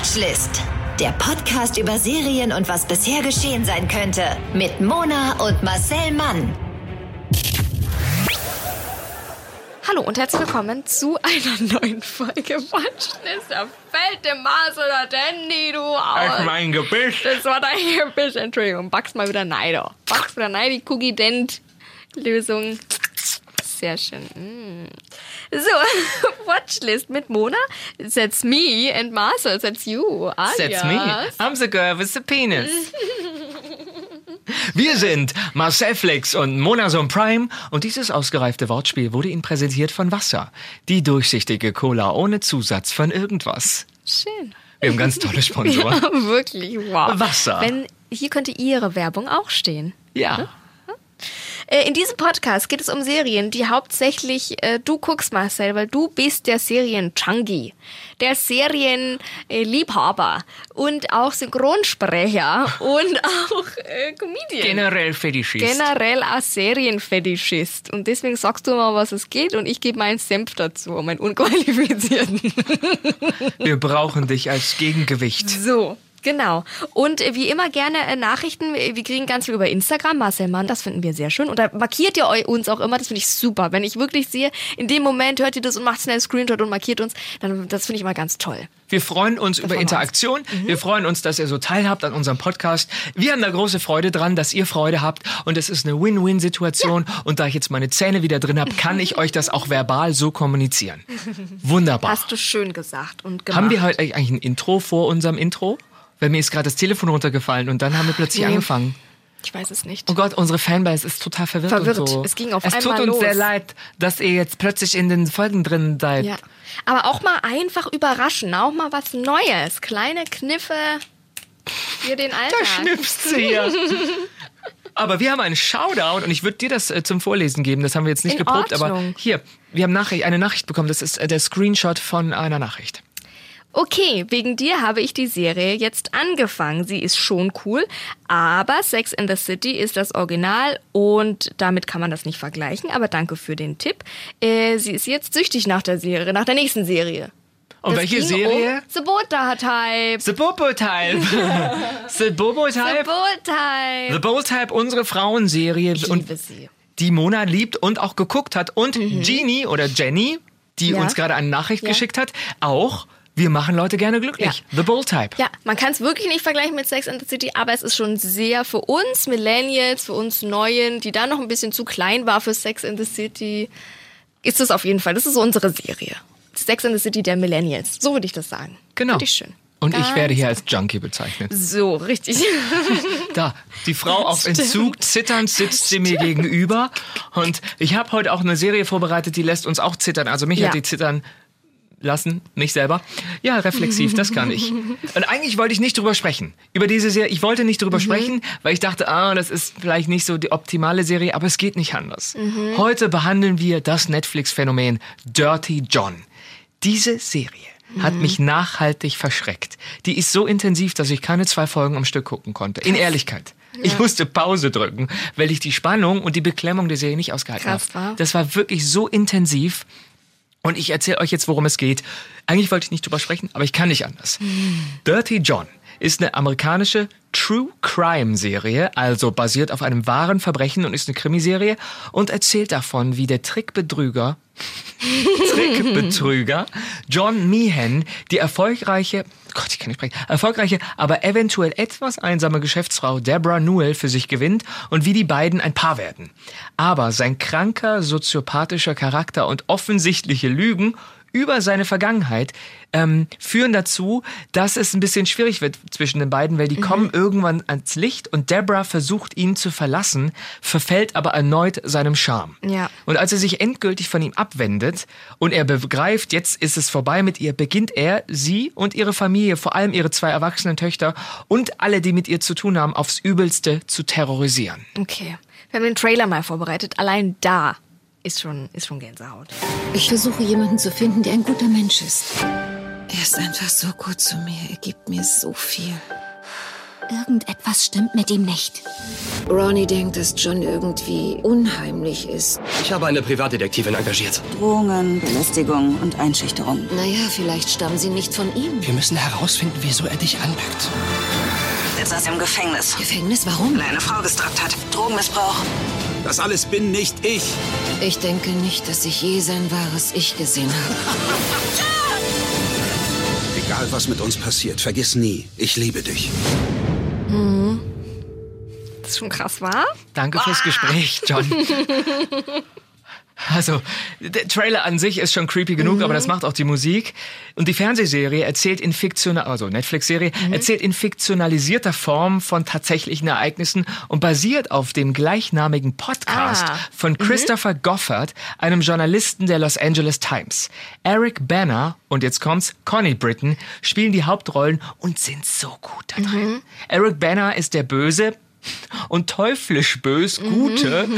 Watchlist. Der Podcast über Serien und was bisher geschehen sein könnte. Mit Mona und Marcel Mann. Hallo und herzlich willkommen zu einer neuen Folge Watchlist. Da fällt dem Mars oder Dandy, du aus. mein Gebüsch. Das war dein Gebüsch, Entschuldigung. Backst mal wieder Neider. Backst wieder Neid, die Cookie Dent Lösung. Sehr schön. Mm. So, Watchlist mit Mona. That's me and Marcel. That's you. Alias. That's me. I'm the girl with the penis. Wir sind Marcel Flex und Monason Prime und dieses ausgereifte Wortspiel wurde Ihnen präsentiert von Wasser. Die durchsichtige Cola ohne Zusatz von irgendwas. Schön. Wir haben ganz tolle Sponsoren. Ja, wirklich, wow. Wasser. Wenn, hier könnte Ihre Werbung auch stehen. Ja. Äh, In diesem Podcast geht es um Serien, die hauptsächlich äh, du guckst, Marcel, weil du bist der Serien-Chungy, der Serienliebhaber und auch Synchronsprecher und auch äh, Comedian. Generell Fetischist. Generell auch Serienfetischist. Und deswegen sagst du mal, was es geht und ich gebe meinen Senf dazu, meinen unqualifizierten. Wir brauchen dich als Gegengewicht. So. Genau. Und äh, wie immer gerne äh, Nachrichten. Wir kriegen ganz viel über Instagram. Marcel Mann, das finden wir sehr schön. Und da markiert ihr uns auch immer. Das finde ich super. Wenn ich wirklich sehe, in dem Moment hört ihr das und macht schnell einen Screenshot und markiert uns, dann das finde ich immer ganz toll. Wir freuen uns über freuen wir Interaktion. Mhm. Wir freuen uns, dass ihr so teilhabt an unserem Podcast. Wir haben da große Freude dran, dass ihr Freude habt. Und es ist eine Win-Win-Situation. Und da ich jetzt meine Zähne wieder drin habe, kann ich euch das auch verbal so kommunizieren. Wunderbar. Hast du schön gesagt und gemacht. Haben wir heute eigentlich ein Intro vor unserem Intro? Weil mir ist gerade das Telefon runtergefallen und dann haben wir plötzlich Nee. angefangen. Ich weiß es nicht. Oh Gott, unsere Fanbase ist total verwirrt. Verwirrt. Und so. Es ging auf es einmal tut uns los. sehr leid, dass ihr jetzt plötzlich in den Folgen drin seid. Ja. Aber auch mal einfach überraschen. Auch mal was Neues. Kleine Kniffe für den Alltag. Da schnipst sie hier. Aber wir haben einen Shoutout und ich würde dir das äh, zum Vorlesen geben. Das haben wir jetzt nicht In geprobt, aber Ordnung. hier, wir haben Nachricht, eine Nachricht bekommen. Das ist äh, der Screenshot von einer Nachricht. Okay, wegen dir habe ich die Serie jetzt angefangen. Sie ist schon cool, aber Sex in the City ist das Original und damit kann man das nicht vergleichen. Aber danke für den Tipp. Äh, sie ist jetzt süchtig nach der Serie, nach der nächsten Serie. Und Das welche Serie? Um The Boulder Type. The Bobo Type. The Bobo The Type. Boulder Type. The Bobo Type, unsere Frauenserie. Ich und liebe sie. die Mona liebt und auch geguckt hat. Und Jeannie oder Jenny, die Mhm. Ja. uns gerade eine Nachricht Ja. geschickt hat, auch. Wir machen Leute gerne glücklich. The Bull Type. Ja, man kann es wirklich nicht vergleichen mit Sex and the City, aber es ist schon sehr für uns Millennials, für uns Neuen, die da noch ein bisschen zu klein war für Sex and the City, ist es auf jeden Fall. Das ist unsere Serie. Sex and the City der Millennials. So würde ich das sagen. Genau. Finde ich schön. Und ich Ganz werde hier als Junkie bezeichnet. So, richtig. Da, die Frau auf Entzug, zitternd sitzt sie mir gegenüber. Und ich habe heute auch eine Serie vorbereitet, die lässt uns auch zittern. Also mich Ja. hat die zittern lassen, mich selber. Ja, reflexiv, das kann ich. Und eigentlich wollte ich nicht drüber sprechen. Über diese Serie, ich wollte nicht drüber Mhm. sprechen, weil ich dachte, ah, das ist vielleicht nicht so die optimale Serie, aber es geht nicht anders. Mhm. Heute behandeln wir das Netflix-Phänomen Dirty John. Diese Serie hat Mhm. mich nachhaltig verschreckt. Die ist so intensiv, dass ich keine zwei Folgen am Stück gucken konnte. In Ehrlichkeit. Ich musste Pause drücken, weil ich die Spannung und die Beklemmung der Serie nicht ausgehalten habe. Das war wirklich so intensiv. Und ich erzähle euch jetzt, worum es geht. Eigentlich wollte ich nicht drüber sprechen, aber ich kann nicht anders. Dirty John ist eine amerikanische True Crime Serie, also basiert auf einem wahren Verbrechen und ist eine Krimiserie und erzählt davon, wie der Trickbetrüger Trickbetrüger John Meehan die erfolgreiche, Gott, ich kann nicht sprechen, erfolgreiche, aber eventuell etwas einsame Geschäftsfrau Deborah Newell für sich gewinnt und wie die beiden ein Paar werden. Aber sein kranker, soziopathischer Charakter und offensichtliche Lügen über seine Vergangenheit ähm, führen dazu, dass es ein bisschen schwierig wird zwischen den beiden, weil die Mhm. kommen irgendwann ans Licht und Deborah versucht ihn zu verlassen, verfällt aber erneut seinem Charme. Ja. Und als er sich endgültig von ihm abwendet und er begreift, jetzt ist es vorbei mit ihr, beginnt er, sie und ihre Familie, vor allem ihre zwei erwachsenen Töchter und alle, die mit ihr zu tun haben, aufs Übelste zu terrorisieren. Okay. Wir haben den Trailer mal vorbereitet. Allein da ist schon, ist schon Gänsehaut. Ich versuche jemanden zu finden, der ein guter Mensch ist. Er ist einfach so gut zu mir. Er gibt mir so viel. Irgendetwas stimmt mit ihm nicht. Ronnie denkt, dass John irgendwie unheimlich ist. Ich habe eine Privatdetektivin engagiert. Drohungen, Belästigung und Einschüchterung. Naja, vielleicht stammen sie nicht von ihm. Wir müssen herausfinden, wieso er dich anpackt. Er saß im Gefängnis, Gefängnis, warum? weil er eine Frau gestoppt hat. Drogenmissbrauch. Das alles bin nicht ich. Ich denke nicht, dass ich je sein wahres Ich gesehen habe. Egal, was mit uns passiert, vergiss nie, ich liebe dich. Das ist schon krass, war? Danke fürs Gespräch, John. Also, der Trailer an sich ist schon creepy genug, aber das macht auch die Musik. Und die Fernsehserie erzählt in fiktional, also Netflix-Serie, erzählt in fiktionalisierter Form von tatsächlichen Ereignissen und basiert auf dem gleichnamigen Podcast Ah. von Christopher Goffard, einem Journalisten der Los Angeles Times. Eric Banner und jetzt kommt's, Connie Britton spielen die Hauptrollen und sind so gut da drin. Eric Banner ist der Böse, und teuflisch bös Gute.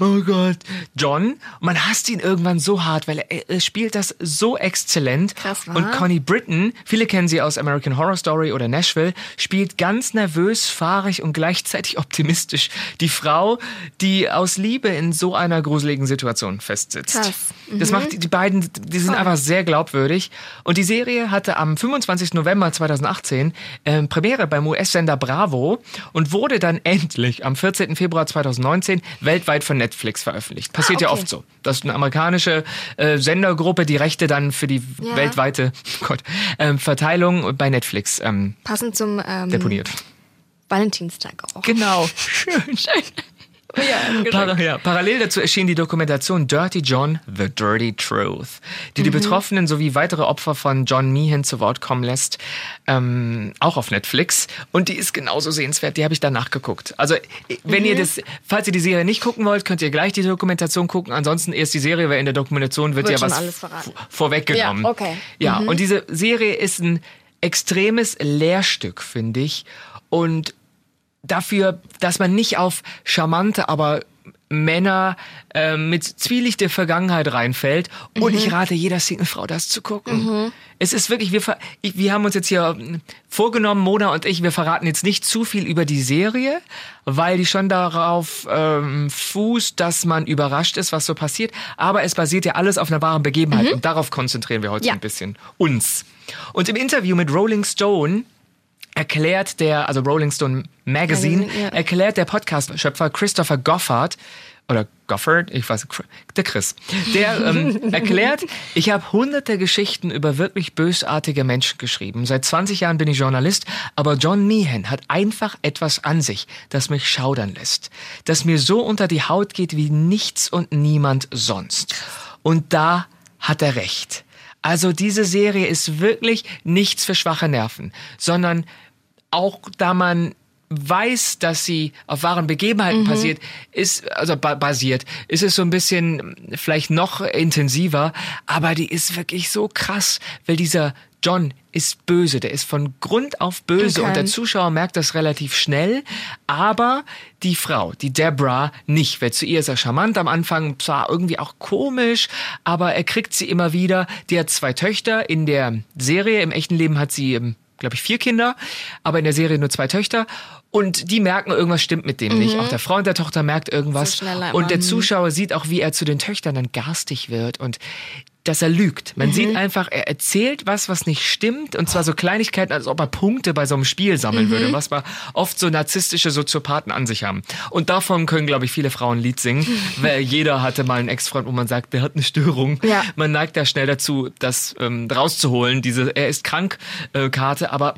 Oh Gott. John, man hasst ihn irgendwann so hart, weil er, er spielt das so exzellent. Krass, wa? und Connie Britton, viele kennen sie aus American Horror Story oder Nashville, spielt ganz nervös, fahrig und gleichzeitig optimistisch die Frau, die aus Liebe in so einer gruseligen Situation festsitzt. Krass. Das macht die, die beiden, die sind einfach sehr glaubwürdig. Und die Serie hatte am 25. November 2018 ähm, Premiere beim US-Sender Bravo und wurde dann endlich am 14. Februar 2019 weltweit von Netflix veröffentlicht. Passiert ja okay. oft so, dass eine amerikanische äh, Sendergruppe die Rechte dann für die Ja. weltweite Gott, ähm, Verteilung bei Netflix ähm, Passend zum ähm, deponiert. Valentinstag auch. Genau. Schön. Ja, Para ja, parallel dazu erschien die Dokumentation Dirty John, The Dirty Truth, die die Mhm. Betroffenen sowie weitere Opfer von John Meehan zu Wort kommen lässt, ähm, auch auf Netflix. Und die ist genauso sehenswert, die habe ich danach geguckt. Also, wenn Mhm. ihr das, falls ihr die Serie nicht gucken wollt, könnt ihr gleich die Dokumentation gucken. Ansonsten erst die Serie, weil in der Dokumentation wird, Wird ja was vorweggenommen. Ja, okay. Ja, Mhm. und diese Serie ist ein extremes Lehrstück, finde ich. Und dafür, dass man nicht auf charmante, aber Männer äh, mit zwielichter Vergangenheit reinfällt. Und ich rate jeder Singlefrau, das zu gucken. Es ist wirklich, wir, ich, wir haben uns jetzt hier vorgenommen, Mona und ich, wir verraten jetzt nicht zu viel über die Serie, weil die schon darauf ähm, fußt, dass man überrascht ist, was so passiert. Aber es basiert ja alles auf einer wahren Begebenheit und darauf konzentrieren wir heute Ja. ein bisschen uns. Und im Interview mit Rolling Stone erklärt der, also Rolling Stone Magazine, Magazine, ja. erklärt der Podcast-Schöpfer Christopher Goffard, oder Goffard, ich weiß, der Chris, der ähm, erklärt, ich habe hunderte Geschichten über wirklich bösartige Menschen geschrieben. Seit 20 Jahren bin ich Journalist, aber John Meehan hat einfach etwas an sich, das mich schaudern lässt, das mir so unter die Haut geht wie nichts und niemand sonst. Und da hat er recht. Also diese Serie ist wirklich nichts für schwache Nerven, sondern auch da man weiß, dass sie auf wahren Begebenheiten passiert, ist, also ba basiert, ist es so ein bisschen vielleicht noch intensiver, aber die ist wirklich so krass, weil dieser John ist böse, der ist von Grund auf böse Okay. und der Zuschauer merkt das relativ schnell, aber die Frau, die Deborah, nicht, weil zu ihr ist er charmant am Anfang, zwar irgendwie auch komisch, aber er kriegt sie immer wieder. Die hat zwei Töchter, in der Serie, im echten Leben hat sie, glaube ich, vier Kinder, aber in der Serie nur zwei Töchter. Und die merken, irgendwas stimmt mit dem nicht. Auch der Freund der Tochter merkt irgendwas. So und der. Zuschauer sieht auch, wie er zu den Töchtern dann garstig wird und dass er lügt. Man sieht einfach, er erzählt was, was nicht stimmt. Und zwar so Kleinigkeiten, als ob er Punkte bei so einem Spiel sammeln würde, was man oft so narzisstische Soziopathen an sich haben. Und davon können, glaube ich, viele Frauen ein Lied singen, weil jeder hatte mal einen Ex-Freund, wo man sagt, der hat eine Störung. Ja. Man neigt da schnell dazu, das ähm, rauszuholen, diese Er ist krank äh, Karte, aber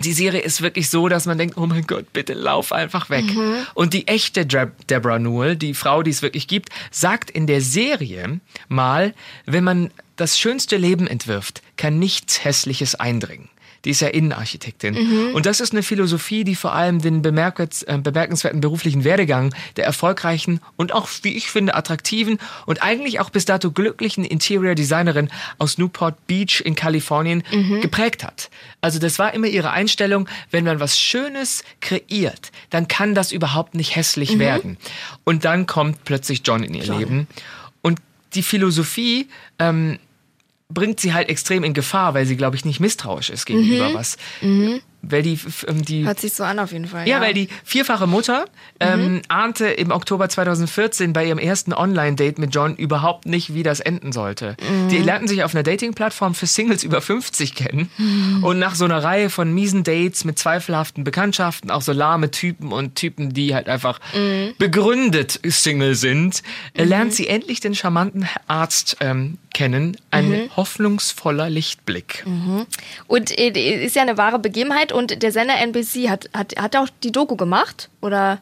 die Serie ist wirklich so, dass man denkt, oh mein Gott, bitte lauf einfach weg. Und die echte Deb Deborah Newell, die Frau, die es wirklich gibt, sagt in der Serie mal, wenn man das schönste Leben entwirft, kann nichts Hässliches eindringen. Die ist ja Innenarchitektin. Und das ist eine Philosophie, die vor allem den äh, bemerkenswerten beruflichen Werdegang der erfolgreichen und auch, wie ich finde, attraktiven und eigentlich auch bis dato glücklichen Interior Designerin aus Newport Beach in Kalifornien geprägt hat. Also das war immer ihre Einstellung, wenn man was Schönes kreiert, dann kann das überhaupt nicht hässlich werden. Und dann kommt plötzlich John in ihr Leben. Und die Philosophie ähm, bringt sie halt extrem in Gefahr, weil sie, glaube ich, nicht misstrauisch ist gegenüber was weil die, ähm, die Hört sich so an auf jeden Fall. ja, weil die vierfache Mutter ähm, ahnte im Oktober 2014 bei ihrem ersten Online-Date mit John überhaupt nicht, wie das enden sollte. Die lernten sich auf einer Dating-Plattform für Singles über 50 kennen und nach so einer Reihe von miesen Dates mit zweifelhaften Bekanntschaften, auch so lahme Typen und Typen, die halt einfach begründet Single sind, äh, lernt sie endlich den charmanten Arzt ähm, kennen. Ein hoffnungsvoller Lichtblick. Und äh, ist ja eine wahre Begebenheit und der Sender NBC hat, hat, hat auch die Doku gemacht? Oder?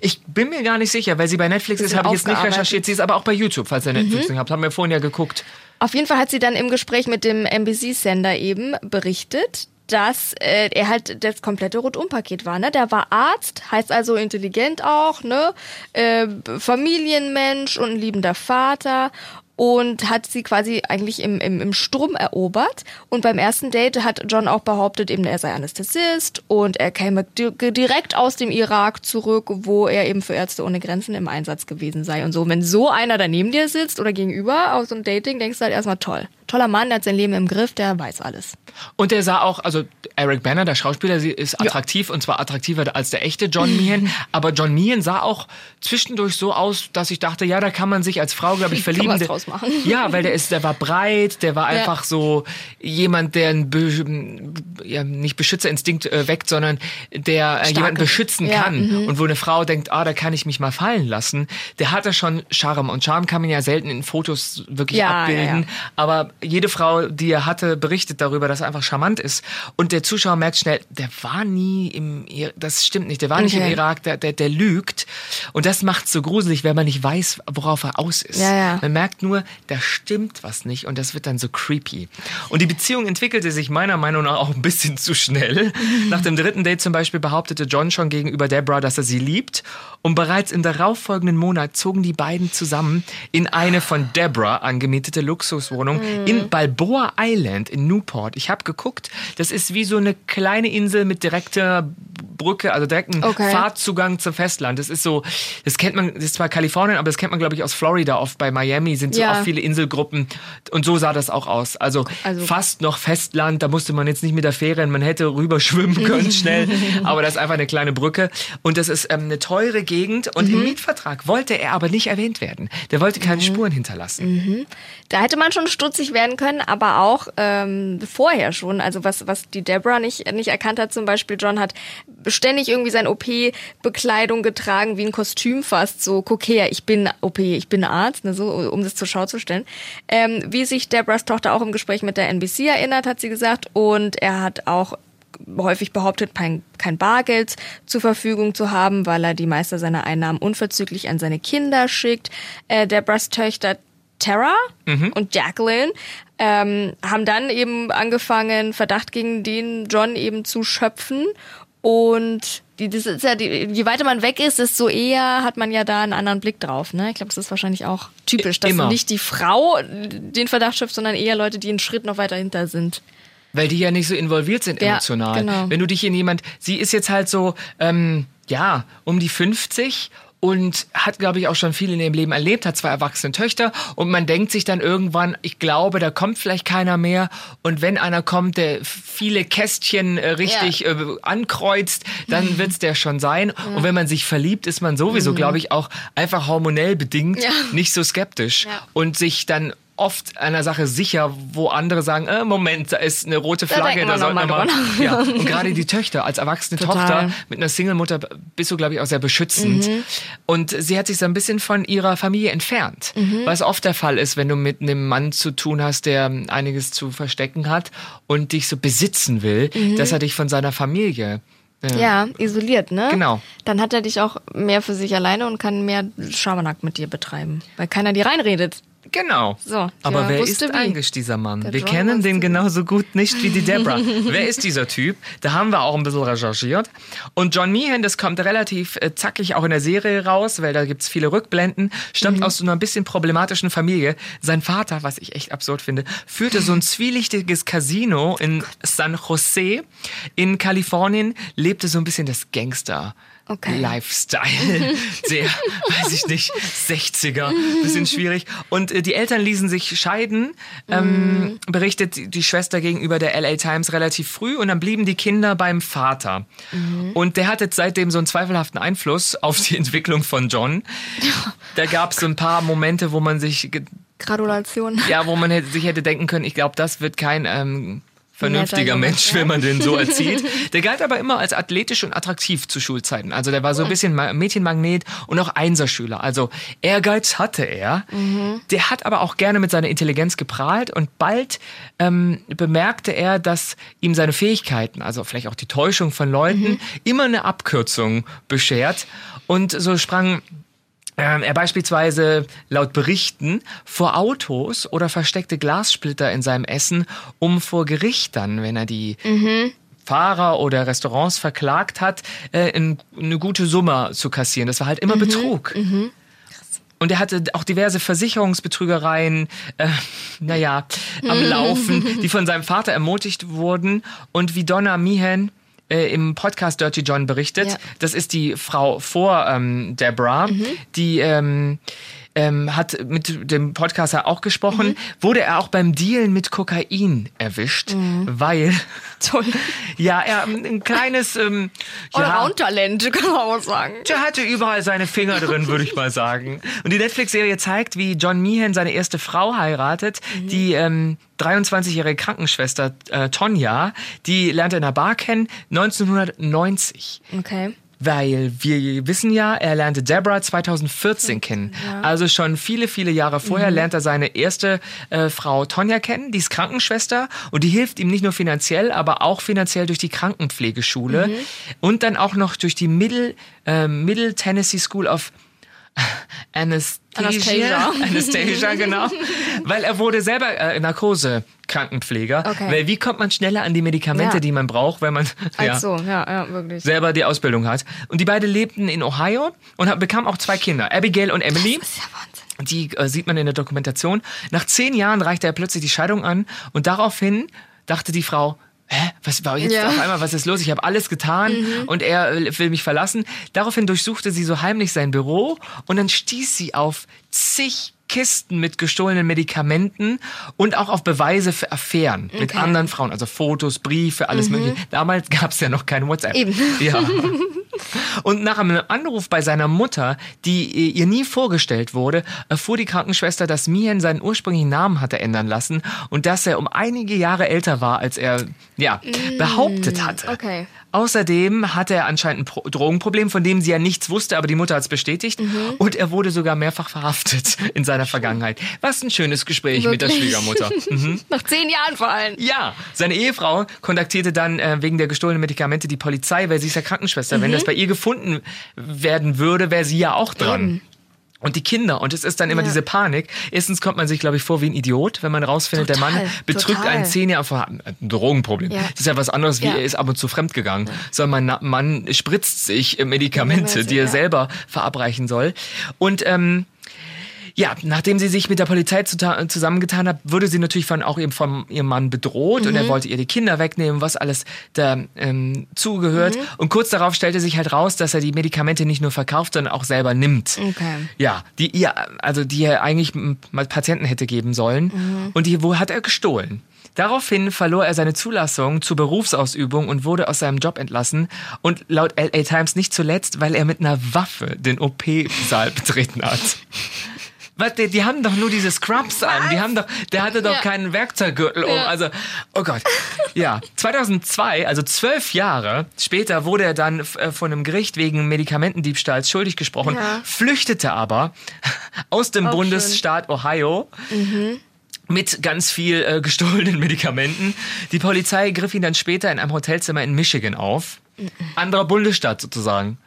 Ich bin mir gar nicht sicher, weil sie bei Netflix ist, habe ich jetzt nicht recherchiert. Sie ist aber auch bei YouTube, falls ihr Netflix nicht habt. Haben wir vorhin ja geguckt. Auf jeden Fall hat sie dann im Gespräch mit dem NBC-Sender eben berichtet, dass äh, er halt das komplette Rundumpaket war. Ne? Der war Arzt, heißt also intelligent auch, ne? Äh, Familienmensch und ein liebender Vater und hat sie quasi eigentlich im, im, im Sturm erobert. Und beim ersten Date hat John auch behauptet, eben er sei Anästhesist und er käme di direkt aus dem Irak zurück, wo er eben für Ärzte ohne Grenzen im Einsatz gewesen sei. Und so, wenn so einer daneben dir sitzt oder gegenüber aus so einem Dating, denkst du halt erstmal toll. Toller Mann, der hat sein Leben im Griff, der weiß alles. Und der sah auch, also Eric Banner, der Schauspieler, sie ist attraktiv und zwar attraktiver als der echte John Meehan. Aber John Meehan sah auch zwischendurch so aus, dass ich dachte, ja, da kann man sich als Frau, glaube ich, Kann verlieben. was Der- draus machen. Ja, weil der ist, der war breit, der war Ja. einfach so jemand, der einen Be ja, nicht Beschützerinstinkt äh, weckt, sondern der äh, jemanden beschützen Ja, kann. Und wo eine Frau denkt, ah, da kann ich mich mal fallen lassen. Der hatte schon Charme. Und Charme kann man ja selten in Fotos wirklich Ja, abbilden. ja, ja. Aber jede Frau, die er hatte, berichtet darüber, dass er einfach charmant ist. Und der Zuschauer merkt schnell, der war nie im Ir das stimmt nicht, der war nicht im Okay. Irak, der, der, der lügt. Und das macht so gruselig, wenn man nicht weiß, worauf er aus ist. Ja, ja. Man merkt nur, da stimmt was nicht und das wird dann so creepy. Und die Beziehung entwickelte sich meiner Meinung nach auch ein bisschen zu schnell. Nach dem dritten Date zum Beispiel behauptete John schon gegenüber Deborah, dass er sie liebt. Und bereits im darauffolgenden Monat zogen die beiden zusammen in eine von Deborah angemietete Luxuswohnung in Balboa Island in Newport. Ich habe geguckt, das ist wie so eine kleine Insel mit direkter Brücke, also direkten Okay. Fahrtzugang zum Festland. Das ist so, das kennt man, das ist zwar Kalifornien, aber das kennt man, glaube ich, aus Florida oft. Bei Miami sind so Ja. auch viele Inselgruppen. Und so sah das auch aus. Also, Also- fast noch Festland, da musste man jetzt nicht mit der Fähre, man hätte rüber schwimmen können schnell. aber das ist einfach eine kleine Brücke. Und das ist ähm, eine teure Gegend. Und Mhm. im Mietvertrag wollte er aber nicht erwähnt werden. Der wollte keine Spuren hinterlassen. Da hätte man schon stutzig werden können, aber auch ähm, vorher schon. Also was, was die Deborah nicht, nicht erkannt hat, zum Beispiel John hat ständig irgendwie sein OP-Bekleidung getragen, wie ein Kostüm fast. So, guck her, ich bin OP, ich bin Arzt, ne, so, um das zur Schau zu stellen. Ähm, wie sich Deborahs Tochter auch im Gespräch mit der NBC erinnert, hat sie gesagt. Und er hat auch häufig behauptet, kein, kein Bargeld zur Verfügung zu haben, weil er die meiste seiner Einnahmen unverzüglich an seine Kinder schickt. Äh, Deborahs Töchter Tara und Jacqueline ähm, haben dann eben angefangen, Verdacht gegen den John eben zu schöpfen. Und die, das ist ja die, je weiter man weg ist, desto eher hat man ja da einen anderen Blick drauf. Ne? Ich glaube, das ist wahrscheinlich auch typisch, dass Immer. nicht die Frau den Verdacht schöpft, sondern eher Leute, die einen Schritt noch weiter hinter sind. Weil die ja nicht so involviert sind Ja, emotional. genau. Wenn du dich in jemand, sie ist jetzt halt so, ähm, ja, um die 50 und hat, glaube ich, auch schon viel in ihrem Leben erlebt, hat zwei erwachsene Töchter und man denkt sich dann irgendwann, ich glaube, da kommt vielleicht keiner mehr und wenn einer kommt, der viele Kästchen äh, richtig äh, ankreuzt, dann wird's der schon sein. Und wenn man sich verliebt, ist man sowieso, glaube ich, auch einfach hormonell bedingt Mhm. Ja. nicht so skeptisch Ja. und sich dann oft einer Sache sicher, wo andere sagen, äh, Moment, da ist eine rote Da Flagge, da wir sollten wir mal Ja. Und gerade die Töchter, als erwachsene Total. Tochter mit einer Single-Mutter bist du, glaube ich, auch sehr beschützend. Mhm. Und sie hat sich so ein bisschen von ihrer Familie entfernt. Mhm. Was oft der Fall ist, wenn du mit einem Mann zu tun hast, der einiges zu verstecken hat und dich so besitzen will, dass er dich von seiner Familie äh, Ja, isoliert, ne? Genau. Dann hat er dich auch mehr für sich alleine und kann mehr Schabernack mit dir betreiben, weil keiner dir reinredet. Genau. So, Aber wer ist wie. eigentlich dieser Mann? Der wir John kennen den genauso gut nicht wie die Deborah. wer ist dieser Typ? Da haben wir auch ein bisschen recherchiert. Und John Meehan, das kommt relativ äh, zackig auch in der Serie raus, weil da gibt's viele Rückblenden, stammt Mhm. aus so einer bisschen problematischen Familie. Sein Vater, was ich echt absurd finde, führte so ein zwielichtiges Casino in San Jose in Kalifornien, lebte so ein bisschen das Gangster. Okay. Lifestyle. Sehr, weiß ich nicht, 60er, bisschen schwierig. Und äh, die Eltern ließen sich scheiden, ähm, berichtet die Schwester gegenüber der LA Times relativ früh und dann blieben die Kinder beim Vater. Und der hatte seitdem so einen zweifelhaften Einfluss auf die Entwicklung von John. Da gab es so ein paar Momente, wo man sich Gratulation. ja, wo man hätte, sich hätte denken können, ich glaube, das wird kein ähm, vernünftiger Mensch, wenn man den so erzieht. Der galt aber immer als athletisch und attraktiv zu Schulzeiten. Also der war so ein bisschen Ma- Mädchenmagnet und auch Einserschüler. Also Ehrgeiz hatte er. Der hat aber auch gerne mit seiner Intelligenz geprahlt und bald ähm, bemerkte er, dass ihm seine Fähigkeiten, also vielleicht auch die Täuschung von Leuten, immer eine Abkürzung beschert. Und so sprang er beispielsweise laut Berichten vor Autos oder versteckte Glassplitter in seinem Essen, um vor Gericht dann, wenn er die Fahrer oder Restaurants verklagt hat, äh, in, eine gute Summe zu kassieren. Das war halt immer Betrug. Und er hatte auch diverse Versicherungsbetrügereien, äh, naja, am Laufen, die von seinem Vater ermutigt wurden. Und wie Donna Meehan äh, im Podcast Dirty John berichtet, Ja. das ist die Frau vor ähm, Deborah, die ähm, ähm, hat mit dem Podcaster auch gesprochen, wurde er auch beim Dealen mit Kokain erwischt, weil Toll. ja er ähm, ein kleines ähm, ja, Allround-Talent, kann man auch sagen. der hatte überall seine Finger drin, würde ich mal sagen. Und die Netflix-Serie zeigt, wie John Meehan seine erste Frau heiratet, die ähm, 23-jährige Krankenschwester äh, Tonja, die lernte in einer Bar kennen, 1990. Okay. Weil wir wissen ja, er lernte Deborah 2014 kennen. Also schon viele, viele Jahre vorher lernt er seine erste äh, Frau Tonja kennen, die ist Krankenschwester und die hilft ihm nicht nur finanziell, aber auch finanziell durch die Krankenpflegeschule und dann auch noch durch die Middle, äh, Middle Tennessee School of. Anastasia. Anastasia, genau. Weil er wurde selber äh, Narkose-Krankenpfleger. Okay. Weil wie kommt man schneller an die Medikamente, Ja. die man braucht, wenn man ja, so, ja, selber die Ausbildung hat. Und die beiden lebten in Ohio und bekamen auch zwei Kinder, Abigail und Emily. Das ist ja Wahnsinn. Die äh, sieht man in der Dokumentation. Nach zehn Jahren reichte er plötzlich die Scheidung an und daraufhin dachte die Frau, Hä, was war jetzt Ja. auf einmal, was ist los? Ich habe alles getan und er äh, will mich verlassen. Daraufhin durchsuchte sie so heimlich sein Büro und dann stieß sie auf zig Kisten mit gestohlenen Medikamenten und auch auf Beweise für Affären mit Okay. anderen Frauen, also Fotos, Briefe, alles mögliche. Damals gab es ja noch kein WhatsApp. Eben. Ja. Und nach einem Anruf bei seiner Mutter, die ihr nie vorgestellt wurde, erfuhr die Krankenschwester, dass Mian seinen ursprünglichen Namen hatte ändern lassen und dass er um einige Jahre älter war, als er ja, behauptet hatte. okay. Außerdem hatte er anscheinend ein Pro Drogenproblem, von dem sie ja nichts wusste, aber die Mutter hat es bestätigt. Und er wurde sogar mehrfach verhaftet in seiner Vergangenheit. Was ein schönes Gespräch mit der Wirklich? Schwiegermutter. Mhm. Nach zehn Jahren vor allem. Ja, seine Ehefrau kontaktierte dann äh, wegen der gestohlenen Medikamente die Polizei, weil sie ist ja Krankenschwester. Wenn das bei ihr gefunden werden würde, wäre sie ja auch dran. Und die Kinder, und es ist dann immer Ja. diese Panik. Erstens kommt man sich, glaube ich, vor wie ein Idiot, wenn man rausfindet, der Mann Total, betrügt total. einen zehn Jahre vor ein Drogenproblem. Ja. Das ist ja was anderes, wie Ja. er ist ab und zu fremdgegangen. Sondern mein Mann spritzt sich äh, Medikamente, die er Ja. selber verabreichen soll. Und ähm, ja, nachdem sie sich mit der Polizei zusammengetan hat, wurde sie natürlich von auch eben von ihrem Mann bedroht und er wollte ihr die Kinder wegnehmen, was alles da ähm, zugehört. Und kurz darauf stellte sich halt raus, dass er die Medikamente nicht nur verkauft, sondern auch selber nimmt. Okay. Ja, die ihr, also die er eigentlich mal Patienten hätte geben sollen. Und die wo hat er gestohlen. Daraufhin verlor er seine Zulassung zur Berufsausübung und wurde aus seinem Job entlassen. Und laut LA Times nicht zuletzt, weil er mit einer Waffe den OP-Saal betreten hat. Was, die, die haben doch nur diese Scrubs an. Die haben doch, der hatte doch Ja. keinen Werkzeuggürtel um. Ja. Also, oh Gott. Ja, 2002, also zwölf Jahre später, wurde er dann äh, von einem Gericht wegen Medikamentendiebstahls schuldig gesprochen, Ja. flüchtete aber aus dem Auch Bundesstaat Ohio mit ganz viel äh, gestohlenen Medikamenten. Die Polizei griff ihn dann später in einem Hotelzimmer in Michigan auf. Anderer Bundesstaat sozusagen.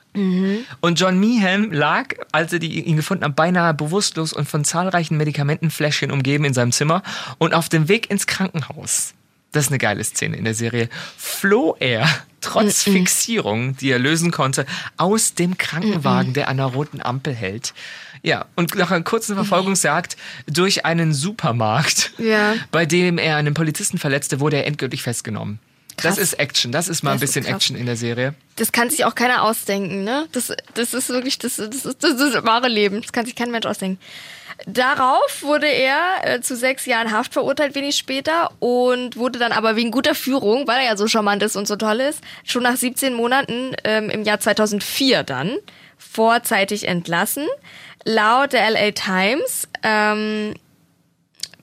Und John Meehan lag, als sie die, ihn gefunden haben, beinahe bewusstlos und von zahlreichen Medikamentenfläschchen umgeben in seinem Zimmer. Und auf dem Weg ins Krankenhaus, das ist eine geile Szene in der Serie, floh er trotz Fixierung, die er lösen konnte, aus dem Krankenwagen, der an der roten Ampel hält. Ja, und nach einer kurzen Verfolgungsjagd durch einen Supermarkt, Ja. bei dem er einen Polizisten verletzte, wurde er endgültig festgenommen. Das Krass. ist Action. Das ist mal ein Das ist bisschen. Action in der Serie. Das kann sich auch keiner ausdenken, ne? Das, das ist wirklich, das, das, ist, das ist das wahre Leben. Das kann sich kein Mensch ausdenken. Darauf wurde er äh, zu sechs Jahren Haft verurteilt, wenig später, und wurde dann aber wegen guter Führung, weil er ja so charmant ist und so toll ist, schon nach 17 Monaten ähm, im Jahr 2004 dann vorzeitig entlassen. Laut der LA Times ähm,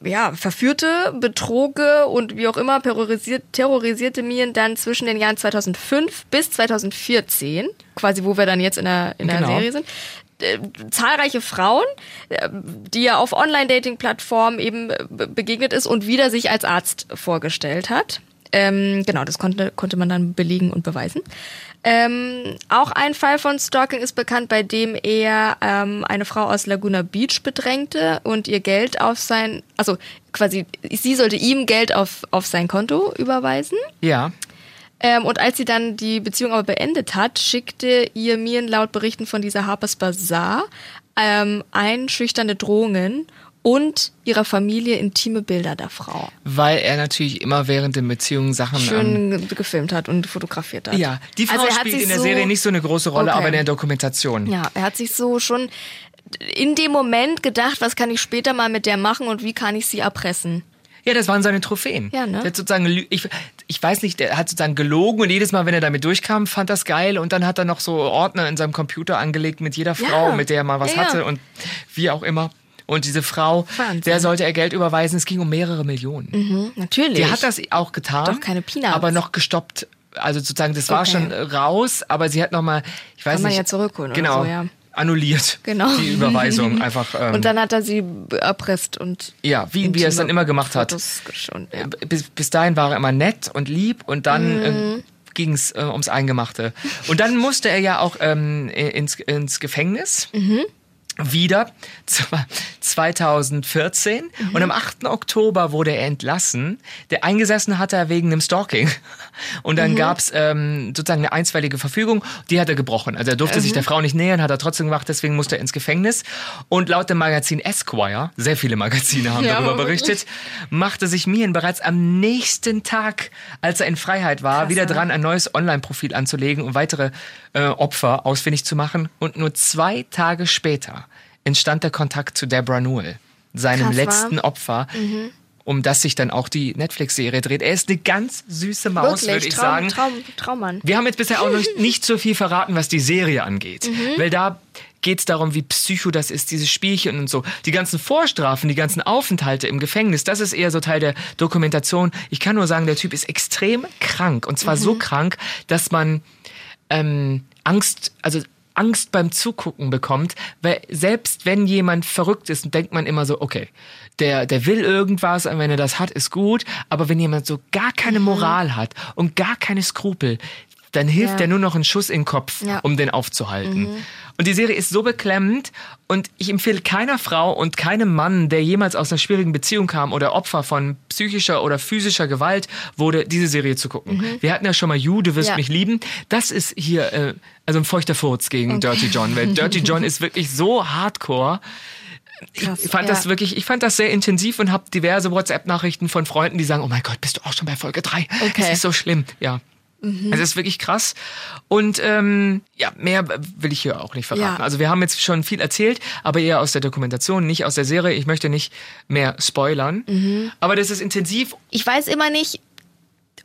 ja, verführte, betroge und wie auch immer terrorisiert, terrorisierte Mien dann zwischen den Jahren 2005 bis 2014, quasi wo wir dann jetzt in der, in der Genau. Serie sind, äh, zahlreiche Frauen, äh, die er auf Online-Dating-Plattformen eben äh, be- begegnet ist und wieder sich als Arzt vorgestellt hat. Ähm, genau, das konnte, konnte man dann belegen und beweisen. Ähm, auch ein Fall von Stalking ist bekannt, bei dem er ähm, eine Frau aus Laguna Beach bedrängte und ihr Geld auf sein, also quasi, sie sollte ihm Geld auf, auf sein Konto überweisen. Ja. Ähm, und als sie dann die Beziehung aber beendet hat, schickte ihr Mien laut Berichten von dieser Harper's Bazaar ähm, einschüchternde Drohungen und ihrer Familie intime Bilder der Frau. Weil er natürlich immer während der Beziehung Sachen. ähm, Schön ge- gefilmt hat und fotografiert hat. ja, die Frau Also hat spielt in der so- Serie nicht so eine große Rolle, Okay. aber in der Dokumentation. Ja, er hat sich so schon in dem Moment gedacht, was kann ich später mal mit der machen und wie kann ich sie erpressen. Ja, das waren seine Trophäen. Ja, ne? Der hat sozusagen, ich, ich weiß nicht, der hat sozusagen gelogen und jedes Mal, wenn er damit durchkam, fand das geil und dann hat er noch so Ordner in seinem Computer angelegt mit jeder Frau, Ja. mit der er mal was ja. hatte und wie auch immer. Und diese Frau, Wahnsinn. der sollte er Geld überweisen. Es ging um mehrere Millionen. Mhm, natürlich. Die hat das auch getan. Doch keine Peanuts. Aber noch gestoppt. Also sozusagen, das war Okay. schon raus, aber sie hat noch mal, ich weiß Kann man nicht. ja zurückholen oder Genau. so, ja. Annulliert. Genau. Die Überweisung einfach. Ähm, und dann hat er sie erpresst und ja, wie, wie er es dann immer gemacht hat. Geschoben, ja. bis, bis dahin war er immer nett und lieb und dann Mhm. äh, ging es äh, ums Eingemachte. Und dann musste er ja auch ähm, ins, ins Gefängnis. Mhm. Wieder Zwa- 2014 Mhm. und am 8. Oktober wurde er entlassen. Der eingesessen hat er wegen einem Stalking. Und dann Mhm. gab's ähm, sozusagen eine einstweilige Verfügung, die hat er gebrochen. Also er durfte Mhm. sich der Frau nicht nähern, hat er trotzdem gemacht, deswegen musste er ins Gefängnis. Und laut dem Magazin Esquire, sehr viele Magazine haben Ja, darüber berichtet, machte sich Mian bereits am nächsten Tag, als er in Freiheit war, Krass, wieder dran, ein neues Online-Profil anzulegen und weitere äh, Opfer ausfindig zu machen. Und nur zwei Tage später entstand der Kontakt zu Deborah Newell, seinem Krass, letzten Opfer. Um das sich dann auch die Netflix-Serie dreht. Er ist eine ganz süße Maus, Wirklich, würde ich Traum, sagen. Traum, Traummann. Wir haben jetzt bisher auch noch nicht, so viel verraten, was die Serie angeht. Mhm. Weil da geht es darum, wie psycho das ist, diese Spielchen und so. Die ganzen Vorstrafen, die ganzen Aufenthalte im Gefängnis, das ist eher so Teil der Dokumentation. Ich kann nur sagen, der Typ ist extrem krank. Und zwar Mhm. so krank, dass man ähm, Angst, also Angst beim Zugucken bekommt, weil selbst wenn jemand verrückt ist, denkt man immer so, okay, der, der will irgendwas und wenn er das hat, ist gut, aber wenn jemand so gar keine Mhm. Moral hat und gar keine Skrupel, dann hilft Ja. der nur noch ein Schuss in den Kopf, Ja. um den aufzuhalten. Mhm. Und die Serie ist so beklemmend und ich empfehle keiner Frau und keinem Mann, der jemals aus einer schwierigen Beziehung kam oder Opfer von psychischer oder physischer Gewalt wurde, diese Serie zu gucken. Wir hatten ja schon mal You, du wirst Mhm. Ja. mich lieben. Das ist hier äh, also ein feuchter Furz gegen Dirty John, weil Dirty John ist wirklich so hardcore. Krass, Ich fand ja. das wirklich, ich fand das sehr intensiv und habe diverse WhatsApp-Nachrichten von Freunden, die sagen, oh mein Gott, bist du auch schon bei Folge 3? Okay. Das ist so schlimm, ja. Mhm. Es ist wirklich krass. Und ähm, ja, mehr will ich hier auch nicht verraten. Ja. Also wir haben jetzt schon viel erzählt, aber eher aus der Dokumentation, nicht aus der Serie. Ich möchte nicht mehr spoilern. Mhm. Aber das ist intensiv. ich weiß immer nicht,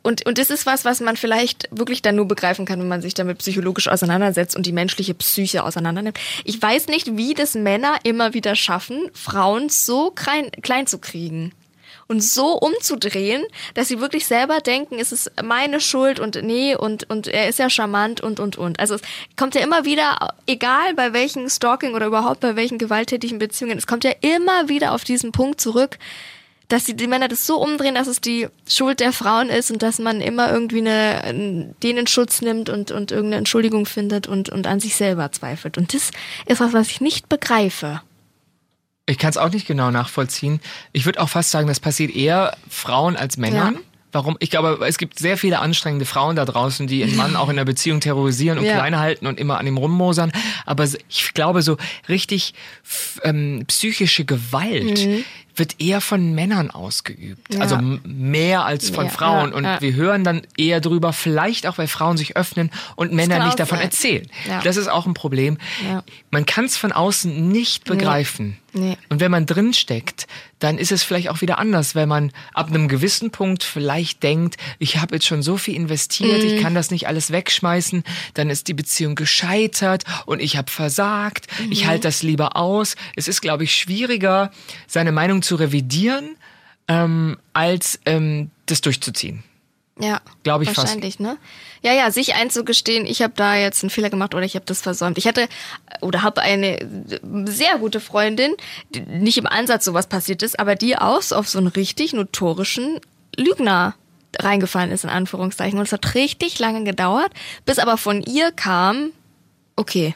und, und das ist was, was man vielleicht wirklich dann nur begreifen kann, wenn man sich damit psychologisch auseinandersetzt und die menschliche Psyche auseinandernimmt. Ich weiß nicht, wie das Männer immer wieder schaffen, Frauen so klein, klein zu kriegen. Und so umzudrehen, dass sie wirklich selber denken, es ist meine Schuld und nee, und, und er ist ja charmant und, und, und. Also es kommt ja immer wieder, egal bei welchen Stalking oder überhaupt bei welchen gewalttätigen Beziehungen, es kommt ja immer wieder auf diesen Punkt zurück, dass die, die Männer das so umdrehen, dass es die Schuld der Frauen ist und dass man immer irgendwie eine, denen Schutz nimmt und, und irgendeine Entschuldigung findet und, und an sich selber zweifelt. Und das ist was, was ich nicht begreife. Ich kann es auch nicht genau nachvollziehen. Ich würde auch fast sagen, das passiert eher Frauen als Männern. Ja. Warum? Ich glaube, es gibt sehr viele anstrengende Frauen da draußen, die ihren Mann auch in der Beziehung terrorisieren und Ja. klein halten und immer an ihm rummosern. Aber ich glaube, so richtig ähm, psychische Gewalt, wird eher von Männern ausgeübt. Ja. Also mehr als von Mehr, Frauen. ja, und ja. wir hören dann eher drüber, vielleicht auch, weil Frauen sich öffnen und Männer nicht davon sein. erzählen. Ja. Das ist auch ein Problem. Ja. Man kann es von außen nicht begreifen. Nee. Und wenn man drin steckt, dann ist es vielleicht auch wieder anders, weil man ab einem gewissen Punkt vielleicht denkt, ich habe jetzt schon so viel investiert, Mhm. ich kann das nicht alles wegschmeißen, dann ist die Beziehung gescheitert und ich habe versagt, Mhm. ich halte das lieber aus. Es ist, glaube ich, schwieriger, seine Meinung zu revidieren, ähm, als ähm, das durchzuziehen. Ja, Glaub ich fast. wahrscheinlich, ne? Ja, ja, sich einzugestehen, ich habe da jetzt einen Fehler gemacht oder ich habe das versäumt. Ich hatte oder habe eine sehr gute Freundin, die nicht im Ansatz sowas passiert ist, aber die aus auf so einen richtig notorischen Lügner reingefallen ist in Anführungszeichen und es hat richtig lange gedauert, bis aber von ihr kam, okay,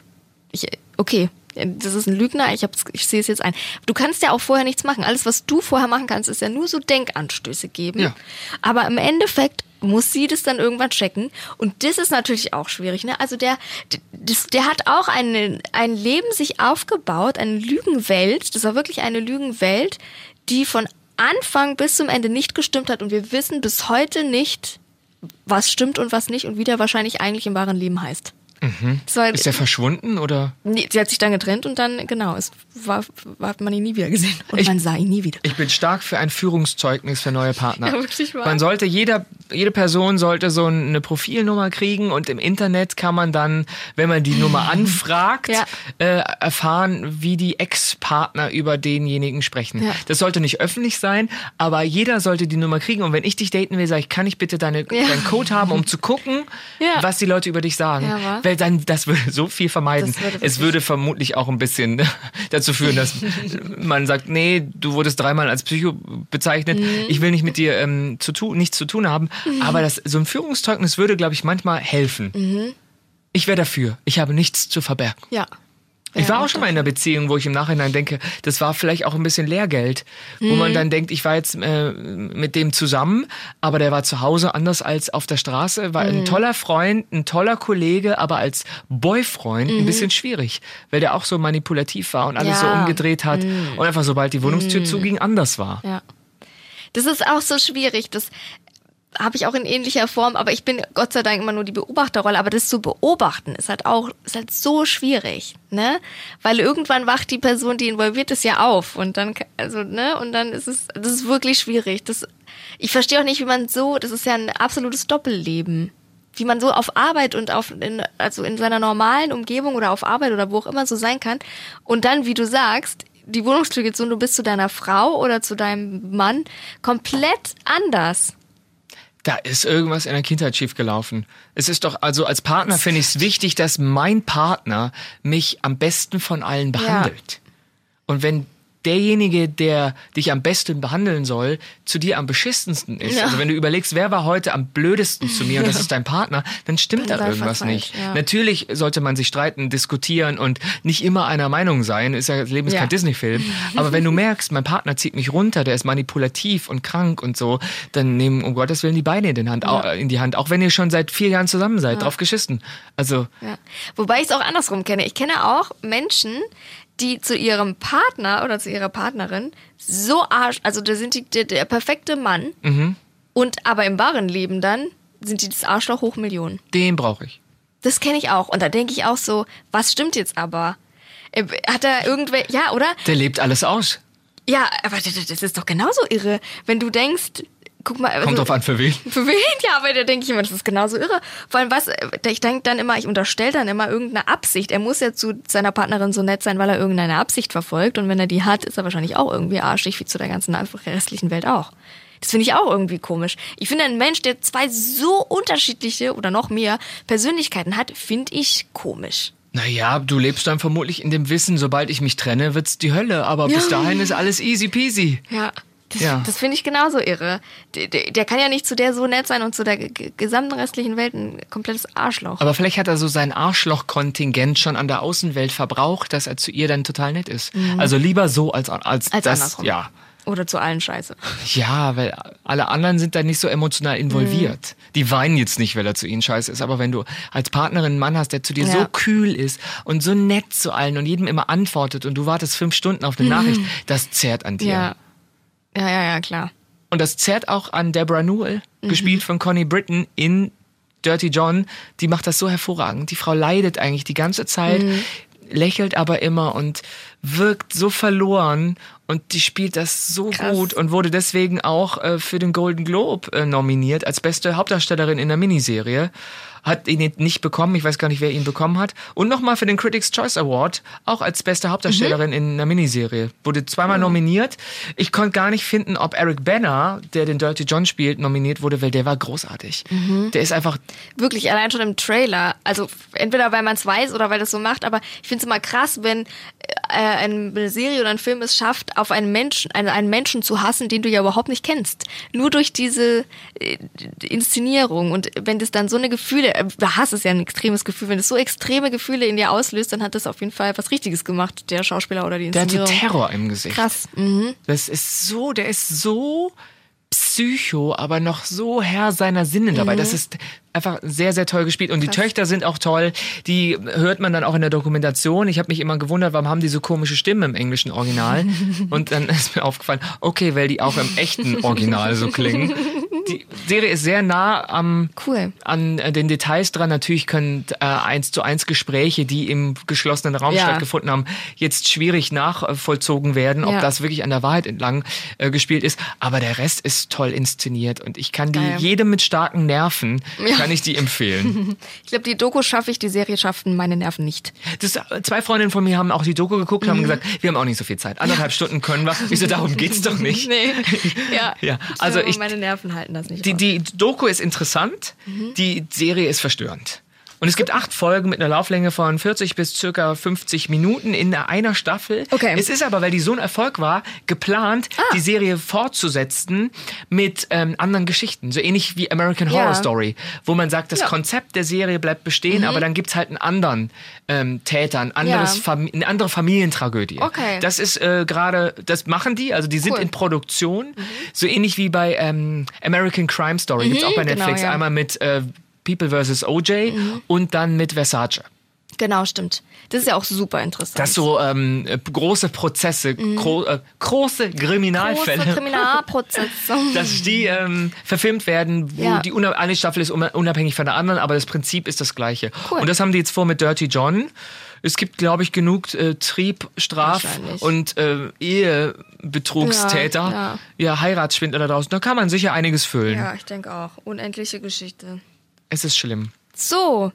ich, okay, das ist ein Lügner, ich, ich sehe es jetzt ein. Du kannst ja auch vorher nichts machen. Alles, was du vorher machen kannst, ist ja nur so Denkanstöße geben. Ja. Aber im Endeffekt muss sie das dann irgendwann checken. Und das ist natürlich auch schwierig. Ne? Also der, das, der hat auch eine, ein Leben sich aufgebaut, eine Lügenwelt. Das war wirklich eine Lügenwelt, die von Anfang bis zum Ende nicht gestimmt hat. Und wir wissen bis heute nicht, was stimmt und was nicht und wie der wahrscheinlich eigentlich im wahren Leben heißt. Das war, Ist er verschwunden oder? Nee, sie hat sich dann getrennt und dann, genau, es war, war, hat man ihn nie wieder gesehen. Und man sah ihn nie wieder. Ich bin stark für ein Führungszeugnis für neue Partner. Ja, wirklich wahr. Man sollte, jeder, jede Person sollte so eine Profilnummer kriegen und im Internet kann man dann, wenn man die Nummer anfragt, Ja. äh, erfahren, wie die Ex-Partner über denjenigen sprechen. Ja. Das sollte nicht öffentlich sein, aber jeder sollte die Nummer kriegen und wenn ich dich daten will, sage ich, kann ich bitte deine, deinen Code haben, um zu gucken, was die Leute über dich sagen. Ja. Weil dann, das würde so viel vermeiden. Würde es würde vermutlich auch ein bisschen dazu führen, dass man sagt, nee, du wurdest dreimal als Psycho bezeichnet, Mhm. ich will nicht mit dir ähm, zu tun, nichts zu tun haben. Aber das, so ein Führungszeugnis würde, glaube ich, manchmal helfen. Mhm. Ich wäre dafür. Ich habe nichts zu verbergen. Ja. Ich war auch schon mal in einer Beziehung, wo ich im Nachhinein denke, das war vielleicht auch ein bisschen Lehrgeld, wo Mhm. man dann denkt, ich war jetzt äh, mit dem zusammen, aber der war zu Hause anders als auf der Straße, war Mhm. ein toller Freund, ein toller Kollege, aber als Boyfriend ein bisschen schwierig, weil der auch so manipulativ war und alles so Mhm. Ja. Mhm. umgedreht hat und einfach sobald die Wohnungstür zuging, anders war. Ja. Das ist auch so schwierig. Das habe ich auch in ähnlicher Form, aber ich bin Gott sei Dank immer nur die Beobachterrolle. Aber das zu beobachten ist halt auch ist halt so schwierig, ne? Weil irgendwann wacht die Person, die involviert ist, ja auf und dann also ne und dann ist es das ist wirklich schwierig. Das ich verstehe auch nicht, wie man so. Das ist ja ein absolutes Doppelleben. Wie man so auf Arbeit und auf in, also in seiner normalen Umgebung oder auf Arbeit oder wo auch immer so sein kann und dann, wie du sagst, die Wohnungstür geht so und du bist zu deiner Frau oder zu deinem Mann komplett anders. Da ist irgendwas in der Kindheit schiefgelaufen. Es ist doch, also als Partner finde ich es wichtig, dass mein Partner mich am besten von allen behandelt. Und wenn derjenige, der dich am besten behandeln soll, zu dir am beschissensten ist. Ja. Also wenn du überlegst, wer war heute am blödesten zu mir und das ist dein Partner, dann stimmt Dann da irgendwas was falsch, nicht. ja. Natürlich sollte man sich streiten, diskutieren und nicht immer einer Meinung sein. Ist ja, das Leben ist Ja. kein Disney-Film. Aber wenn du merkst, mein Partner zieht mich runter, der ist manipulativ und krank und so, dann nehmen um Gottes Willen die Beine in, den Hand, au- in die Hand. Auch wenn ihr schon seit vier Jahren zusammen seid, drauf geschissen. Also, Ja. Wobei ich es auch andersrum kenne. Ich kenne auch Menschen, die zu ihrem Partner oder zu ihrer Partnerin so arsch, also da sind die der, der perfekte Mann und aber im wahren Leben dann sind die das Arschloch hoch Millionen. den brauche ich. Das kenne ich auch und da denke ich auch so, was stimmt jetzt aber? Äh, Hat er irgendwelche, ja, oder? Der lebt alles aus. Ja, aber das ist doch genauso irre, wenn du denkst, guck mal, also, Kommt drauf an, für wen. für wen? Ja, aber da denke ich immer, das ist genauso irre. Vor allem was, ich denke dann immer, ich unterstelle dann immer irgendeine Absicht. Er muss ja zu seiner Partnerin so nett sein, weil er irgendeine Absicht verfolgt. Und wenn er die hat, ist er wahrscheinlich auch irgendwie arschig, wie zu der ganzen einfach restlichen Welt auch. Das finde ich auch irgendwie komisch. Ich finde, ein Mensch, der zwei so unterschiedliche oder noch mehr Persönlichkeiten hat, finde ich komisch. Naja, du lebst dann vermutlich in dem Wissen, sobald ich mich trenne, wird's die Hölle. Aber bis Ja. dahin ist alles easy peasy. Ja. Das, Ja. das finde ich genauso irre. Der, der, kann ja nicht zu der so nett sein und zu der gesamten restlichen Welt ein komplettes Arschloch. Aber vielleicht hat er so sein Arschloch-Kontingent schon an der Außenwelt verbraucht, dass er zu ihr dann total nett ist. Also lieber so als, als, Mhm. Als das. andersrum. Ja. Oder zu allen Scheiße. Ja, weil alle anderen sind da nicht so emotional involviert. Mhm. Die weinen jetzt nicht, weil er zu ihnen scheiße ist. Aber wenn du als Partnerin einen Mann hast, der zu dir so Ja. kühl ist und so nett zu allen und jedem immer antwortet und du wartest fünf Stunden auf eine Nachricht, das zehrt an dir. Mhm. Ja. Ja, ja, ja, klar. Und das zerrt auch an Deborah Newell, gespielt von Connie Britton in Dirty John. Die macht das so hervorragend. Die Frau leidet eigentlich die ganze Zeit, lächelt aber immer und wirkt so verloren. Und die spielt das so Krass. gut und wurde deswegen auch äh, für den Golden Globe äh, nominiert als beste Hauptdarstellerin in der Miniserie. Hat ihn nicht bekommen, ich weiß gar nicht, wer ihn bekommen hat. Und nochmal für den Critics' Choice Award, auch als beste Hauptdarstellerin in einer Miniserie. Wurde zweimal nominiert. Ich konnte gar nicht finden, ob Eric Banner, der den Dirty John spielt, nominiert wurde, weil der war großartig. Der ist einfach Wirklich, allein schon im Trailer. Also entweder weil man es weiß oder weil das so macht, aber ich finde es immer krass, wenn äh, eine Serie oder ein Film es schafft, auf einen Menschen, einen, einen Menschen zu hassen, den du ja überhaupt nicht kennst. Nur durch diese äh, Inszenierung. Und wenn das dann so eine Gefühle, Hass ist ja ein extremes Gefühl, wenn es so extreme Gefühle in dir auslöst, dann hat das auf jeden Fall was Richtiges gemacht, der Schauspieler oder die Der hatte Inszenierung. Terror im Gesicht. Krass. Mhm. Das ist so, der ist so psycho, aber noch so Herr seiner Sinne dabei. Das ist einfach sehr, sehr toll gespielt. Und die Töchter sind auch toll. Die hört man dann auch in der Dokumentation. Ich habe mich immer gewundert, warum haben die so komische Stimmen im englischen Original? Und dann ist mir aufgefallen, okay, weil die auch im echten Original so klingen. Die Serie ist sehr nah am, Cool. an äh, den Details dran. Natürlich können äh, eins zu eins Gespräche, die im geschlossenen Raum Ja. stattgefunden haben, jetzt schwierig nachvollzogen werden, ob Ja. das wirklich an der Wahrheit entlang äh, gespielt ist. Aber der Rest ist toll inszeniert und ich kann die Geil. jedem mit starken Nerven kann ich die empfehlen. Ich glaube, die Doku schaffe ich, die Serie schaffen meine Nerven nicht. Das, zwei Freundinnen von mir haben auch die Doku geguckt, Mhm. haben gesagt, wir haben auch nicht so viel Zeit. Anderthalb Stunden können wir. Ich so, darum geht's doch nicht. Nee. Ja. Ja, also ich- meine Nerven halten das nicht. Die, die Doku ist interessant, Mhm. die Serie ist verstörend. Und es gibt acht Folgen mit einer Lauflänge von 40 bis circa 50 Minuten in einer Staffel. Okay. Es ist aber, weil die so ein Erfolg war, geplant, Ah. die Serie fortzusetzen mit ähm, anderen Geschichten. So ähnlich wie American Ja. Horror Story, wo man sagt, das Ja. Mhm. Konzept der Serie bleibt bestehen, aber dann gibt's halt einen anderen ähm, Täter, ein anderes Ja. Fam eine andere Familientragödie. Okay. Das ist äh, gerade, das machen die, also die sind Cool. in Produktion, so ähnlich wie bei ähm, American Crime Story, gibt's auch bei genau, Netflix, ja. einmal mit äh, People vs. OJ und dann mit Versace. Genau, stimmt. Das ist ja auch super interessant. Das so ähm, äh, große Prozesse, gro äh, große Kriminalfälle. Große Kriminalprozesse. dass die ähm, verfilmt werden, wo Ja. die eine Staffel ist un- unabhängig von der anderen, aber das Prinzip ist das gleiche. Cool. Und das haben die jetzt vor mit Dirty John. Es gibt, glaube ich, genug äh, Trieb, Straf und äh, Ehebetrugstäter, Ja, ja, Heiratsschwindler da draußen. Da kann man sicher einiges füllen. ja, ich denke auch. Unendliche Geschichte. Es ist schlimm. So.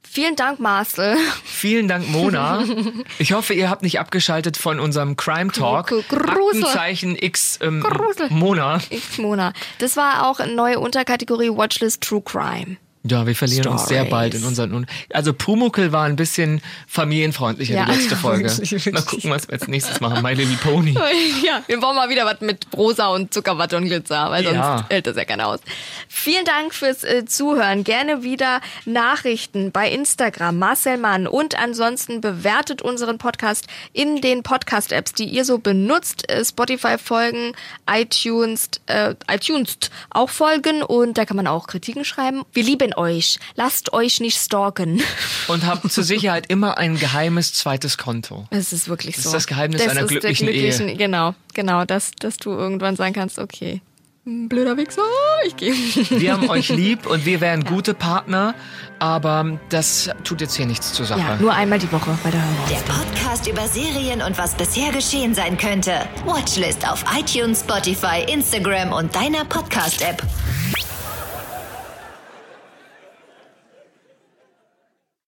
Vielen Dank, Marcel. Vielen Dank, Mona. Ich hoffe, ihr habt nicht abgeschaltet von unserem Crime Talk. Aktenzeichen X ähm. Mona. Ich, Mona. Das war auch eine neue Unterkategorie Watchlist True Crime. Ja, wir verlieren uns sehr Stories. bald in unseren. Un also Pumuckel war ein bisschen familienfreundlicher Ja. die letzte Folge. Wirklich, wirklich. Mal gucken, was wir als nächstes machen. My Little Pony. Ja, wir brauchen mal wieder was mit Rosa und Zuckerwatte und Glitzer, weil sonst Ja. hält das ja keiner aus. Vielen Dank fürs äh, Zuhören. Gerne wieder Nachrichten bei Instagram, Marcel Mann. Und ansonsten bewertet unseren Podcast in den Podcast-Apps, die ihr so benutzt. Äh, Spotify folgen, iTunes, äh, iTunes auch folgen und da kann man auch Kritiken schreiben. Wir lieben euch. Lasst euch nicht stalken. Und habt zur Sicherheit immer ein geheimes zweites Konto. Es ist wirklich Das so. ist das Geheimnis einer ist der glücklichen Ehe. Genau, genau, dass, dass du irgendwann sagen kannst, okay, blöder Wichser, ich gehe. Wir haben euch lieb und wir wären gute Partner, aber das tut jetzt hier nichts zur Sache. Ja, nur einmal die Woche bei der Hörhaus. Der Podcast über Serien und was bisher geschehen sein könnte. Watchlist auf iTunes, Spotify, Instagram und deiner Podcast-App.